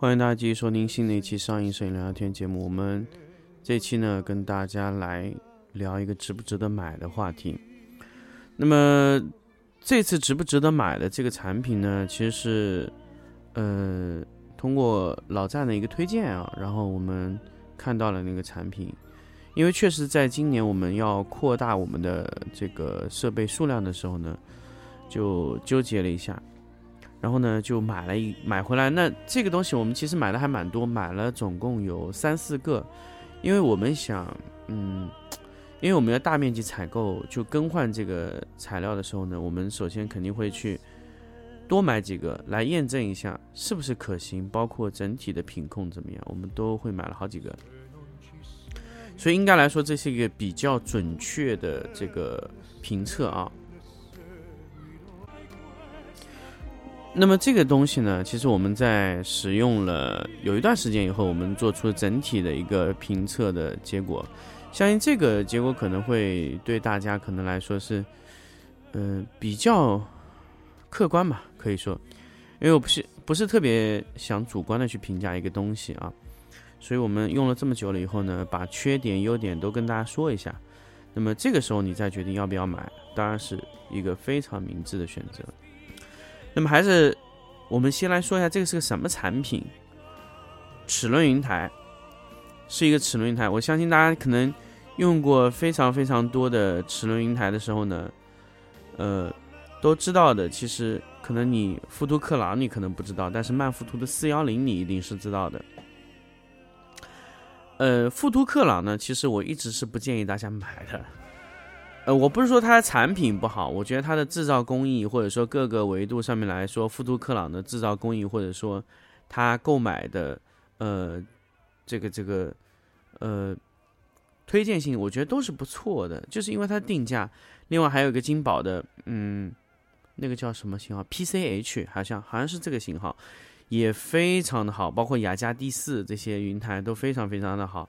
欢迎大家继续收听新的一期上映摄影聊聊天节目。我们这期呢，跟大家来聊一个值不值得买的话题。那么这次值不值得买的这个产品呢，其实是呃通过老赞的一个推荐啊，然后我们看到了那个产品。因为确实在今年我们要扩大我们的这个设备数量的时候呢，就纠结了一下。然后呢，就买了一买回来。那这个东西我们其实买的还蛮多，买了总共有三四个。因为我们想，嗯，因为我们要大面积采购，就更换这个材料的时候呢，我们首先肯定会去多买几个来验证一下是不是可行，包括整体的品控怎么样，我们都会买了好几个。所以应该来说，这是一个比较准确的这个评测啊。那么这个东西呢，其实我们在使用了有一段时间以后，我们做出了整体的一个评测的结果，相信这个结果可能会对大家可能来说是，嗯，比较客观吧，可以说，因为我不是不是特别想主观的去评价一个东西啊，所以我们用了这么久了以后呢，把缺点优点都跟大家说一下，那么这个时候你再决定要不要买，当然是一个非常明智的选择。那么还是，我们先来说一下这个是个什么产品。齿轮云台是一个齿轮云台，我相信大家可能用过非常非常多的齿轮云台的时候呢，呃，都知道的。其实可能你富图克朗你可能不知道，但是曼富图的四幺零你一定是知道的。呃，富图克朗呢，其实我一直是不建议大家买的。呃，我不是说它的产品不好，我觉得它的制造工艺或者说各个维度上面来说，富都克朗的制造工艺或者说它购买的呃这个这个呃推荐性，我觉得都是不错的。就是因为它定价，另外还有一个金宝的，嗯，那个叫什么型号？PCH，好像好像是这个型号，也非常的好。包括雅加第四这些云台都非常非常的好，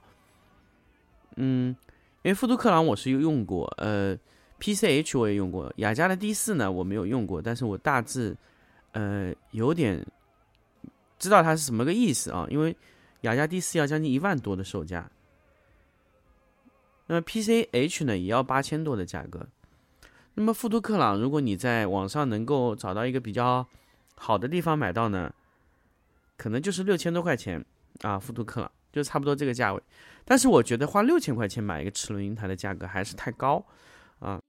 嗯。因为富都克朗我是用过，呃，PCH 我也用过，雅加的 D 四呢我没有用过，但是我大致，呃，有点知道它是什么个意思啊。因为雅加 D 四要将近一万多的售价，那么 PCH 呢也要八千多的价格。那么富都克朗，如果你在网上能够找到一个比较好的地方买到呢，可能就是六千多块钱啊，富都克朗。就差不多这个价位，但是我觉得花六千块钱买一个齿轮云台的价格还是太高啊。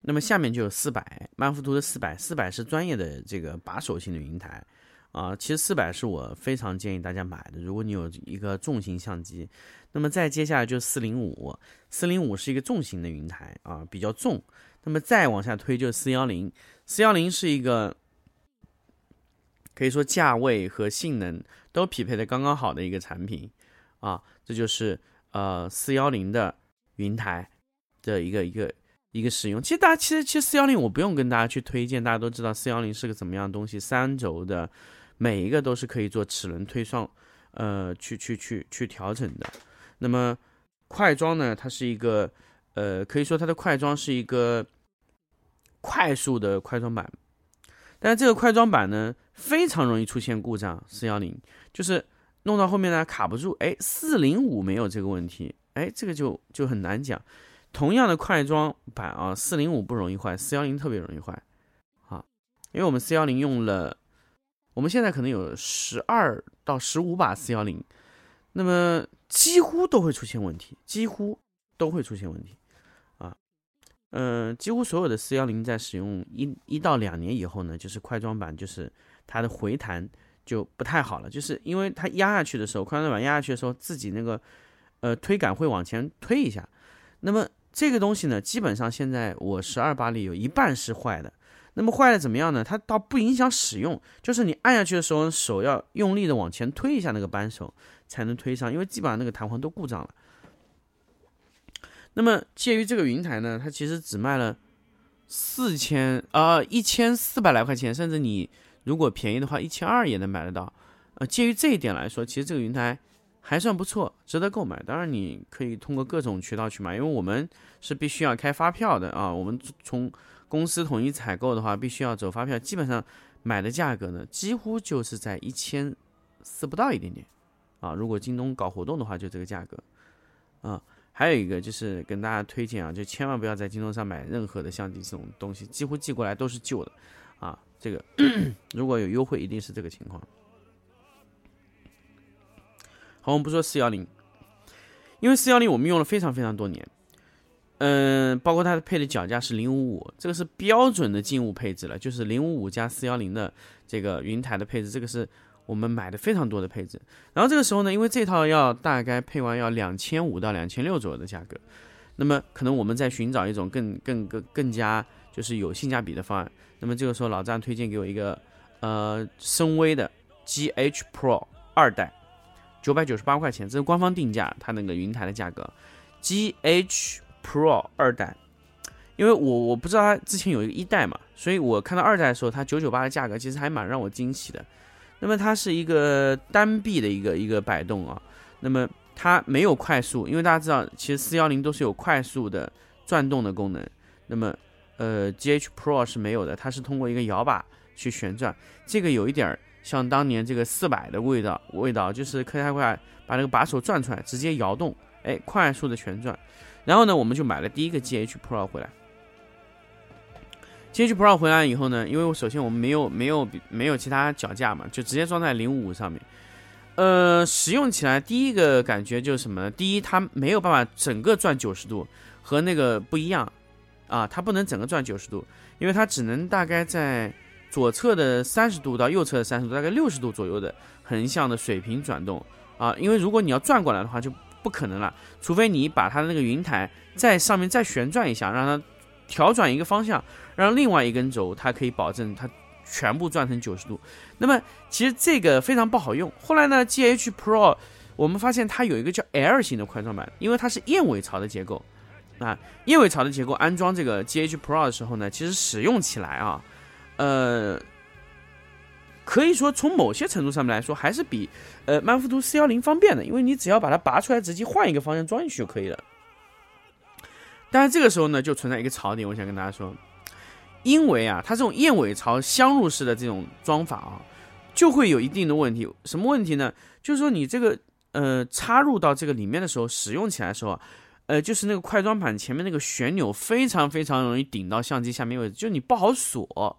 那么下面就有四百，曼福图的四百，四百是专业的这个把手型的云台啊。其实四百是我非常建议大家买的，如果你有一个重型相机。那么再接下来就是四零五，四零五是一个重型的云台啊，比较重。那么再往下推就是四幺零，四幺零是一个。可以说价位和性能都匹配的刚刚好的一个产品，啊，这就是呃四幺零的云台的一个一个一个使用。其实大家其实其实四幺零我不用跟大家去推荐，大家都知道四幺零是个怎么样的东西，三轴的，每一个都是可以做齿轮推送，呃，去去去去调整的。那么快装呢，它是一个呃，可以说它的快装是一个快速的快装版。但是这个快装板呢，非常容易出现故障。四幺零就是弄到后面呢卡不住，哎，四零五没有这个问题，哎，这个就就很难讲。同样的快装板啊，四零五不容易坏，四幺零特别容易坏，啊，因为我们四幺零用了，我们现在可能有十二到十五把四幺零，那么几乎都会出现问题，几乎都会出现问题。啊嗯，几乎所有的四幺零在使用一一到两年以后呢，就是快装板，就是它的回弹就不太好了，就是因为它压下去的时候，快板压下去的时候，自己那个呃推杆会往前推一下。那么这个东西呢，基本上现在我十二把里有一半是坏的。那么坏了怎么样呢？它倒不影响使用，就是你按下去的时候，手要用力的往前推一下那个扳手才能推上，因为基本上那个弹簧都故障了。那么介于这个云台呢，它其实只卖了四千啊一千四百来块钱，甚至你如果便宜的话，一千二也能买得到。呃，介于这一点来说，其实这个云台还算不错，值得购买。当然你可以通过各种渠道去买，因为我们是必须要开发票的啊，我们从。公司统一采购的话，必须要走发票，基本上买的价格呢，几乎就是在一千四不到一点点啊。如果京东搞活动的话，就这个价格啊。还有一个就是跟大家推荐啊，就千万不要在京东上买任何的相机这种东西，几乎寄过来都是旧的啊。这个 如果有优惠，一定是这个情况。好，我们不说四幺零，因为四幺零我们用了非常非常多年。嗯，包括它的配的脚架是零五五，这个是标准的静物配置了，就是零五五加四幺零的这个云台的配置，这个是我们买的非常多的配置。然后这个时候呢，因为这套要大概配完要两千五到两千六左右的价格，那么可能我们在寻找一种更更更更加就是有性价比的方案。那么这个时候老张推荐给我一个呃深威的 GH Pro 二代，九百九十八块钱，这是官方定价，它那个云台的价格，GH。Pro 二代，因为我我不知道它之前有一个一代嘛，所以我看到二代的时候，它九九八的价格其实还蛮让我惊喜的。那么它是一个单臂的一个一个摆动啊，那么它没有快速，因为大家知道，其实四幺零都是有快速的转动的功能。那么呃，GH Pro 是没有的，它是通过一个摇把去旋转，这个有一点儿像当年这个四百的味道，味道就是开太快，把那个把手转出来，直接摇动，哎，快速的旋转。然后呢，我们就买了第一个 GH Pro 回来。GH Pro 回来以后呢，因为我首先我们没有没有没有其他脚架嘛，就直接装在零五五上面。呃，使用起来第一个感觉就是什么呢？第一，它没有办法整个转九十度，和那个不一样啊，它不能整个转九十度，因为它只能大概在左侧的三十度到右侧的三十度，大概六十度左右的横向的水平转动啊。因为如果你要转过来的话，就不可能了，除非你把它的那个云台在上面再旋转一下，让它调转一个方向，让另外一根轴它可以保证它全部转成九十度。那么其实这个非常不好用。后来呢，GH Pro 我们发现它有一个叫 L 型的快装板，因为它是燕尾槽的结构啊，燕尾槽的结构安装这个 GH Pro 的时候呢，其实使用起来啊，呃。可以说，从某些程度上面来说，还是比呃曼福图四幺零方便的，因为你只要把它拔出来，直接换一个方向装进去就可以了。但是这个时候呢，就存在一个槽点，我想跟大家说，因为啊，它这种燕尾槽镶入式的这种装法啊，就会有一定的问题。什么问题呢？就是说你这个呃插入到这个里面的时候，使用起来的时候啊，呃，就是那个快装板前面那个旋钮非常非常容易顶到相机下面位置，就你不好锁。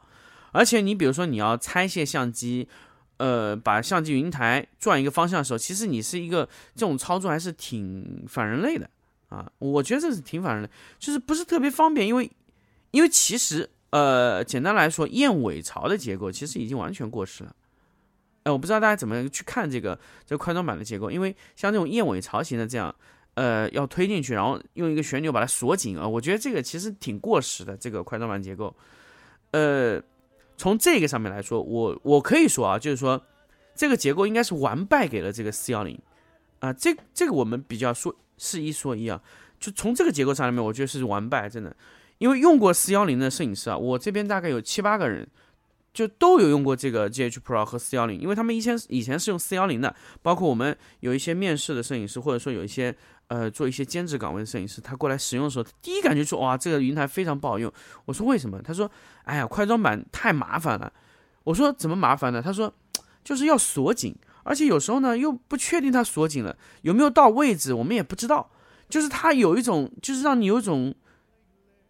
而且你比如说你要拆卸相机，呃，把相机云台转一个方向的时候，其实你是一个这种操作还是挺反人类的啊。我觉得这是挺反人类，就是不是特别方便，因为因为其实呃，简单来说，燕尾槽的结构其实已经完全过时了。哎，我不知道大家怎么去看这个这个快装板的结构，因为像这种燕尾槽型的这样，呃，要推进去，然后用一个旋钮把它锁紧啊，我觉得这个其实挺过时的这个快装板结构，呃。从这个上面来说，我我可以说啊，就是说，这个结构应该是完败给了这个四幺零，啊，这这个我们比较说是一说一啊，就从这个结构上面，我觉得是完败，真的，因为用过四幺零的摄影师啊，我这边大概有七八个人。就都有用过这个 GH Pro 和四幺零，因为他们以前以前是用四幺零的，包括我们有一些面试的摄影师，或者说有一些呃做一些兼职岗位的摄影师，他过来使用的时候，第一感觉说哇，这个云台非常不好用。我说为什么？他说，哎呀，快装板太麻烦了。我说怎么麻烦呢？他说就是要锁紧，而且有时候呢又不确定它锁紧了有没有到位置，我们也不知道。就是它有一种，就是让你有一种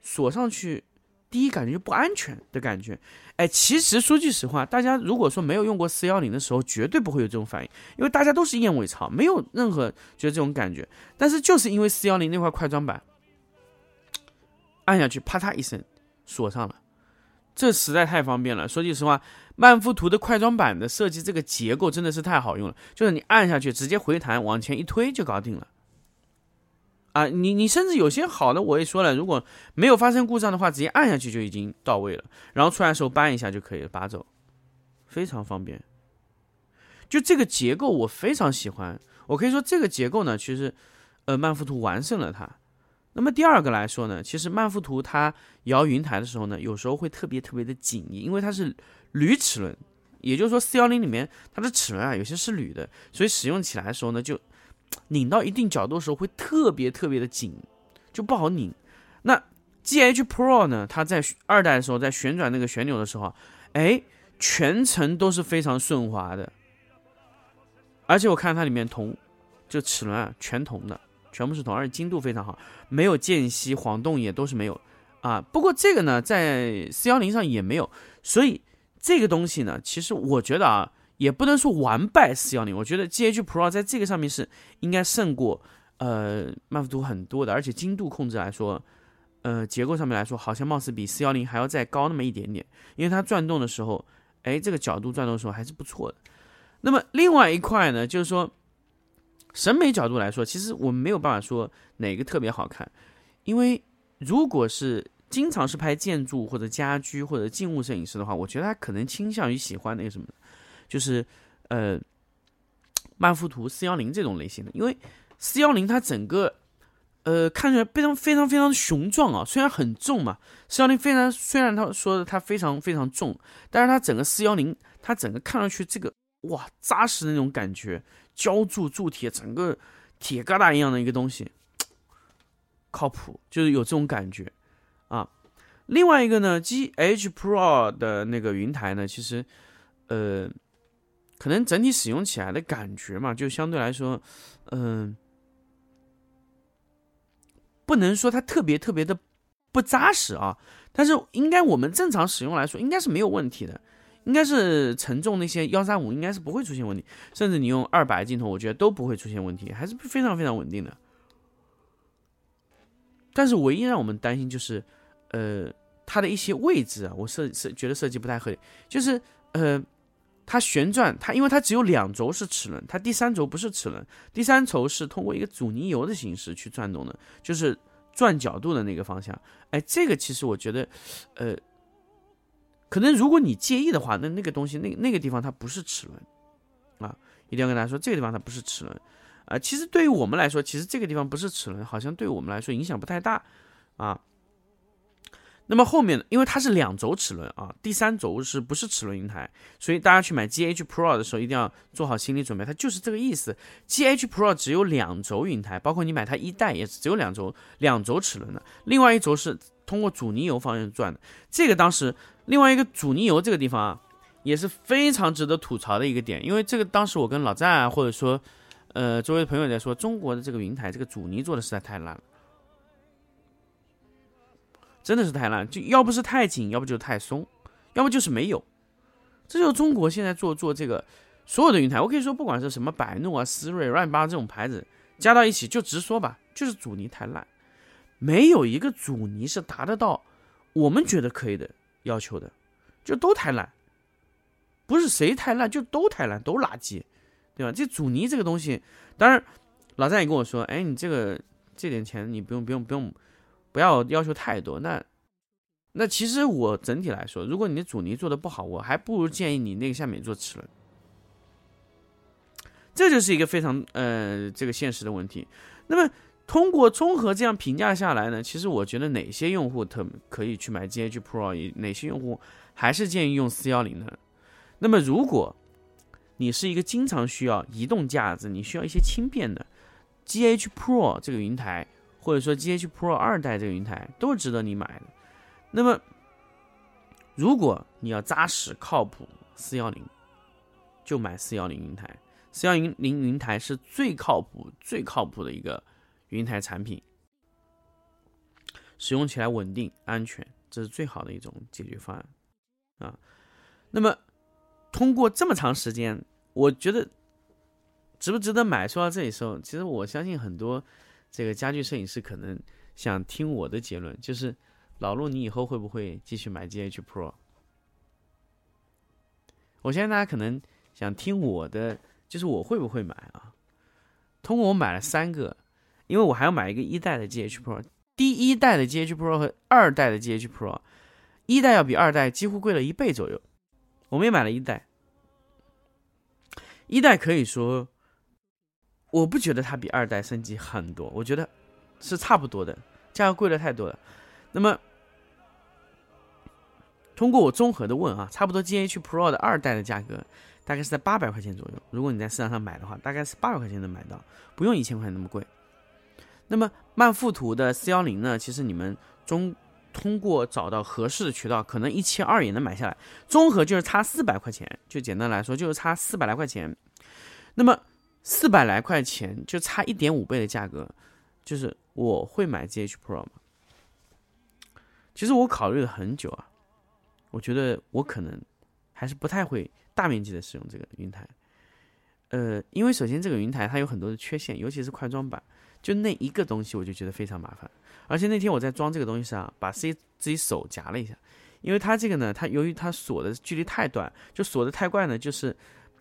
锁上去。第一感觉就不安全的感觉，哎，其实说句实话，大家如果说没有用过四幺零的时候，绝对不会有这种反应，因为大家都是燕尾槽，没有任何觉得这种感觉。但是就是因为四幺零那块快装板，按下去啪嗒一声锁上了，这实在太方便了。说句实话，曼福图的快装板的设计这个结构真的是太好用了，就是你按下去直接回弹往前一推就搞定了。啊，你你甚至有些好的，我也说了，如果没有发生故障的话，直接按下去就已经到位了，然后出来的时候扳一下就可以了，拔走，非常方便。就这个结构我非常喜欢，我可以说这个结构呢，其实，呃，曼富图完胜了它。那么第二个来说呢，其实曼富图它摇云台的时候呢，有时候会特别特别的紧，因为它是铝齿轮，也就是说四幺零里面它的齿轮啊有些是铝的，所以使用起来的时候呢，就拧到一定角度的时候会特别特别的紧，就不好拧。那 G H Pro 呢，它在二代的时候在旋转那个旋钮的时候，哎，全程都是非常顺滑的，而且我看它里面铜，就齿轮啊全铜的。全部是铜，而且精度非常好，没有间隙，晃动也都是没有啊。不过这个呢，在四幺零上也没有，所以这个东西呢，其实我觉得啊，也不能说完败四幺零。我觉得 G H Pro 在这个上面是应该胜过呃曼福图很多的，而且精度控制来说，呃结构上面来说，好像貌似比四幺零还要再高那么一点点，因为它转动的时候，哎，这个角度转动的时候还是不错的。那么另外一块呢，就是说。审美角度来说，其实我们没有办法说哪个特别好看，因为如果是经常是拍建筑或者家居或者静物摄影师的话，我觉得他可能倾向于喜欢那个什么，就是呃曼富图四幺零这种类型的，因为四幺零它整个呃看起来非常非常非常雄壮啊，虽然很重嘛，四幺零非常虽然他说的它非常非常重，但是它整个四幺零它整个看上去这个哇扎实的那种感觉。浇铸铸铁，整个铁疙瘩一样的一个东西，靠谱，就是有这种感觉啊。另外一个呢，G H Pro 的那个云台呢，其实呃，可能整体使用起来的感觉嘛，就相对来说，嗯，不能说它特别特别的不扎实啊，但是应该我们正常使用来说，应该是没有问题的。应该是承重那些幺三五应该是不会出现问题，甚至你用二百镜头，我觉得都不会出现问题，还是非常非常稳定的。但是唯一让我们担心就是，呃，它的一些位置啊，我设设觉得设计不太合理，就是呃，它旋转，它因为它只有两轴是齿轮，它第三轴不是齿轮，第三轴是通过一个阻尼油的形式去转动的，就是转角度的那个方向。哎，这个其实我觉得，呃。可能如果你介意的话，那那个东西，那那个地方它不是齿轮，啊，一定要跟大家说，这个地方它不是齿轮，啊，其实对于我们来说，其实这个地方不是齿轮，好像对我们来说影响不太大，啊。那么后面呢，因为它是两轴齿轮啊，第三轴是不是齿轮云台？所以大家去买 G H Pro 的时候，一定要做好心理准备，它就是这个意思。G H Pro 只有两轴云台，包括你买它一代也是只有两轴两轴齿轮的，另外一轴是通过阻尼油方向转的。这个当时另外一个阻尼油这个地方啊，也是非常值得吐槽的一个点，因为这个当时我跟老战啊，或者说呃周围朋友在说，中国的这个云台这个阻尼做的实在太烂了。真的是太烂，就要不是太紧，要不就是太松，要不就是没有。这就是中国现在做做这个所有的云台，我可以说，不管是什么百诺啊、思锐、乱七八这种牌子加到一起，就直说吧，就是阻尼太烂，没有一个阻尼是达得到我们觉得可以的要求的，就都太烂。不是谁太烂，就都太烂，都垃圾，对吧？这阻尼这个东西，当然老战也跟我说，哎，你这个这点钱你不用不用不用。不要要求太多，那那其实我整体来说，如果你的阻尼做的不好，我还不如建议你那个下面做齿轮。这就是一个非常呃这个现实的问题。那么通过综合这样评价下来呢，其实我觉得哪些用户特可以去买 GH Pro，哪些用户还是建议用四幺零的。那么如果你是一个经常需要移动架子，你需要一些轻便的 GH Pro 这个云台。或者说 G H Pro 二代这个云台都是值得你买的。那么，如果你要扎实靠谱，四幺零就买四幺零云台。四幺零云台是最靠谱、最靠谱的一个云台产品，使用起来稳定、安全，这是最好的一种解决方案啊。那么，通过这么长时间，我觉得值不值得买？说到这里时候，其实我相信很多。这个家具摄影师可能想听我的结论，就是老陆，你以后会不会继续买 G H Pro？我相信大家可能想听我的，就是我会不会买啊？通过我买了三个，因为我还要买一个一代的 GH Pro，第一代的 GH Pro 和二代的 GH Pro，一代要比二代几乎贵了一倍左右。我们也买了一代，一代可以说，我不觉得它比二代升级很多，我觉得是差不多的，价格贵了太多了。那么，通过我综合的问啊，差不多 GH Pro 的二代的价格大概是在八百块钱左右。如果你在市场上买的话，大概是八百块钱能买到，不用一千块钱那么贵。那么曼富图的四幺零呢？其实你们中通过找到合适的渠道，可能一千二也能买下来。综合就是差四百块钱，就简单来说就是差四百来块钱。那么四百来块钱就差一点五倍的价格，就是我会买 GH Pro 吗？其实我考虑了很久啊，我觉得我可能还是不太会大面积的使用这个云台。呃，因为首先这个云台它有很多的缺陷，尤其是快装版。就那一个东西，我就觉得非常麻烦。而且那天我在装这个东西上，把自己自己手夹了一下，因为它这个呢，它由于它锁的距离太短，就锁的太怪呢，就是，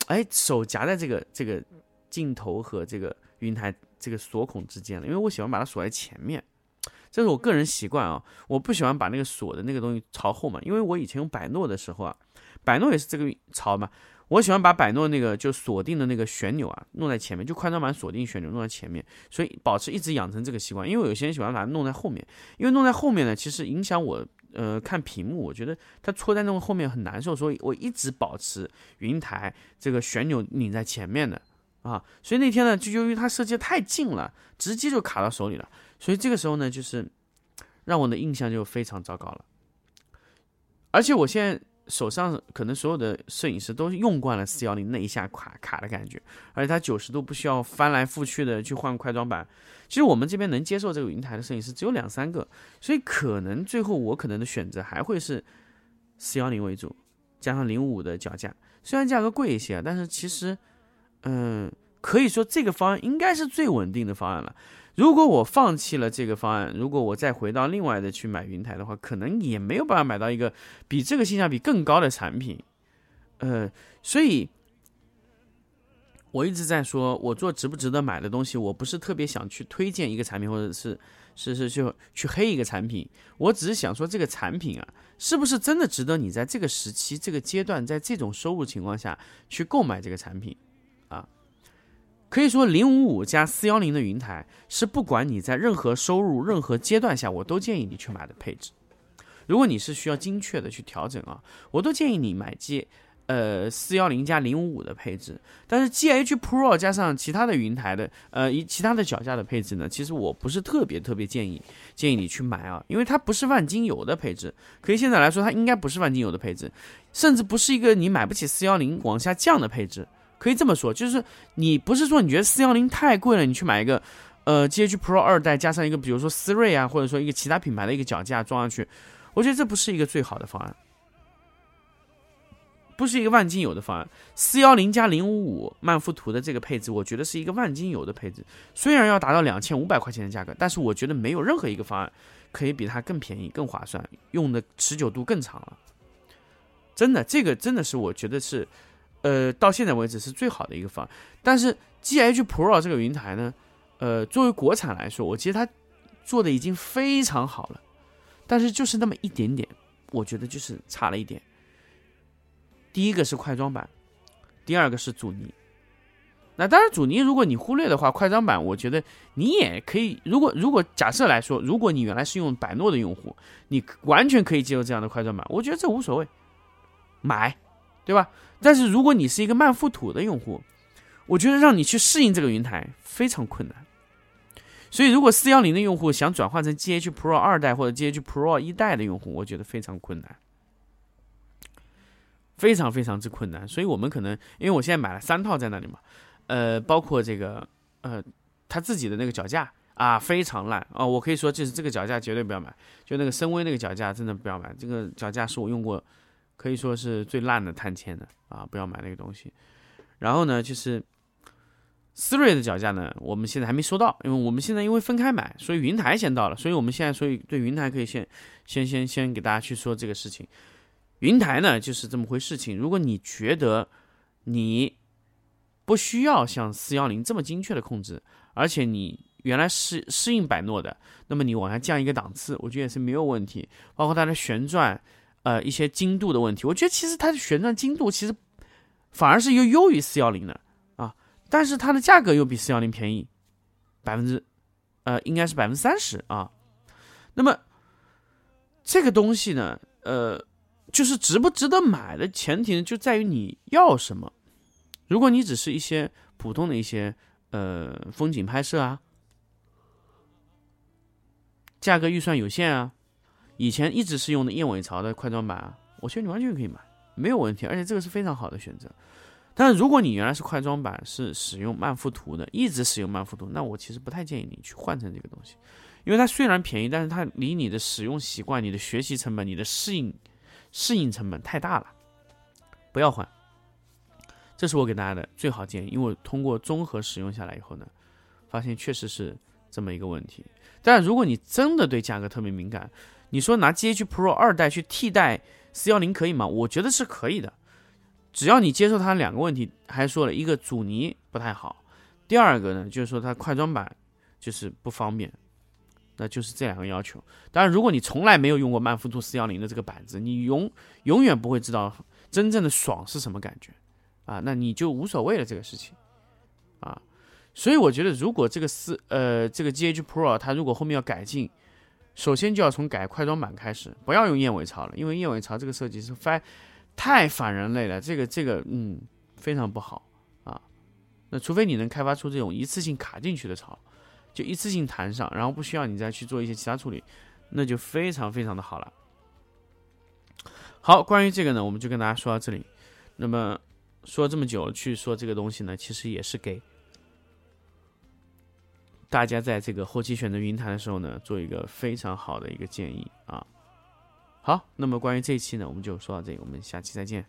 哎，手夹在这个这个镜头和这个云台这个锁孔之间了。因为我喜欢把它锁在前面，这是我个人习惯啊，我不喜欢把那个锁的那个东西朝后嘛。因为我以前用百诺的时候啊，百诺也是这个朝嘛。我喜欢把百诺那个就锁定的那个旋钮啊弄在前面，就快装版锁定旋钮弄在前面，所以保持一直养成这个习惯。因为有些人喜欢把它弄在后面，因为弄在后面呢，其实影响我呃看屏幕，我觉得它戳在那个后面很难受，所以我一直保持云台这个旋钮拧在前面的啊。所以那天呢，就由于它设计太近了，直接就卡到手里了，所以这个时候呢，就是让我的印象就非常糟糕了。而且我现在。手上可能所有的摄影师都用惯了四幺零那一下卡卡的感觉，而且它九十度不需要翻来覆去的去换快装板。其实我们这边能接受这个云台的摄影师只有两三个，所以可能最后我可能的选择还会是四幺零为主，加上零五五的脚架，虽然价格贵一些，但是其实，嗯，可以说这个方案应该是最稳定的方案了。如果我放弃了这个方案，如果我再回到另外的去买云台的话，可能也没有办法买到一个比这个性价比更高的产品。呃，所以我一直在说，我做值不值得买的东西，我不是特别想去推荐一个产品，或者是是是就去黑一个产品。我只是想说，这个产品啊，是不是真的值得你在这个时期、这个阶段，在这种收入情况下去购买这个产品？可以说，零五五加四幺零的云台是不管你在任何收入、任何阶段下，我都建议你去买的配置。如果你是需要精确的去调整啊，我都建议你买 G，呃，四幺零加零五五的配置。但是 GH Pro 加上其他的云台的，呃，一其他的脚架的配置呢，其实我不是特别特别建议建议你去买啊，因为它不是万金油的配置。可以现在来说，它应该不是万金油的配置，甚至不是一个你买不起四幺零往下降的配置。可以这么说，就是你不是说你觉得四幺零太贵了，你去买一个，呃，GH Pro 二代加上一个，比如说思锐啊，或者说一个其他品牌的一个脚架装上去，我觉得这不是一个最好的方案，不是一个万金油的方案。四幺零加零五五曼富图的这个配置，我觉得是一个万金油的配置，虽然要达到两千五百块钱的价格，但是我觉得没有任何一个方案可以比它更便宜、更划算，用的持久度更长了。真的，这个真的是我觉得是。呃，到现在为止是最好的一个方案，但是 G H Pro 这个云台呢，呃，作为国产来说，我觉得它做的已经非常好了，但是就是那么一点点，我觉得就是差了一点。第一个是快装版，第二个是阻尼。那当然，阻尼如果你忽略的话，快装版我觉得你也可以。如果如果假设来说，如果你原来是用百诺的用户，你完全可以接受这样的快装版，我觉得这无所谓，买。对吧？但是如果你是一个慢附土的用户，我觉得让你去适应这个云台非常困难。所以，如果四幺零的用户想转换成 GH Pro 二代或者 GH Pro 一代的用户，我觉得非常困难，非常非常之困难。所以我们可能，因为我现在买了三套在那里嘛，呃，包括这个呃他自己的那个脚架啊，非常烂啊，我可以说就是这个脚架绝对不要买，就那个深威那个脚架真的不要买，这个脚架是我用过。可以说是最烂的碳纤的啊，不要买那个东西。然后呢，就是思锐的脚架呢，我们现在还没收到，因为我们现在因为分开买，所以云台先到了，所以我们现在所以对云台可以先先先先给大家去说这个事情。云台呢就是这么回事情，如果你觉得你不需要像四幺零这么精确的控制，而且你原来适适应百诺的，那么你往下降一个档次，我觉得也是没有问题。包括它的旋转，呃，一些精度的问题，我觉得其实它的旋转精度其实反而是又优于四幺零的啊，但是它的价格又比四幺零便宜百分之，呃，应该是百分之三十啊。那么这个东西呢，呃，就是值不值得买的前提呢，就在于你要什么。如果你只是一些普通的一些呃风景拍摄啊，价格预算有限啊，以前一直是用的燕尾槽的快装板啊，我觉得你完全可以买，没有问题，而且这个是非常好的选择。但是如果你原来是快装板，是使用曼富图的，一直使用曼富图，那我其实不太建议你去换成这个东西，因为它虽然便宜，但是它离你的使用习惯、你的学习成本、你的适应适应成本太大了，不要换。这是我给大家的最好建议，因为我通过综合使用下来以后呢，发现确实是这么一个问题。但如果你真的对价格特别敏感，你说拿 GH Pro 二代去替代四幺零可以吗？我觉得是可以的，只要你接受它两个问题，还说了一个阻尼不太好，第二个呢就是说它快装版就是不方便，那就是这两个要求。当然，如果你从来没有用过曼富图四幺零的这个板子，你永永远不会知道真正的爽是什么感觉。啊，那你就无所谓了这个事情，啊，所以我觉得如果这个四呃这个 GH Pro 它如果后面要改进，首先就要从改快装版开始，不要用燕尾槽了，因为燕尾槽这个设计是反太反人类了，这个这个嗯非常不好啊。那除非你能开发出这种一次性卡进去的槽，就一次性弹上，然后不需要你再去做一些其他处理，那就非常非常的好了。好，关于这个呢，我们就跟大家说到这里，那么。说这么久去说这个东西呢，其实也是给大家在这个后期选择云台的时候呢，做一个非常好的一个建议啊。好，那么关于这一期呢，我们就说到这里，我们下期再见。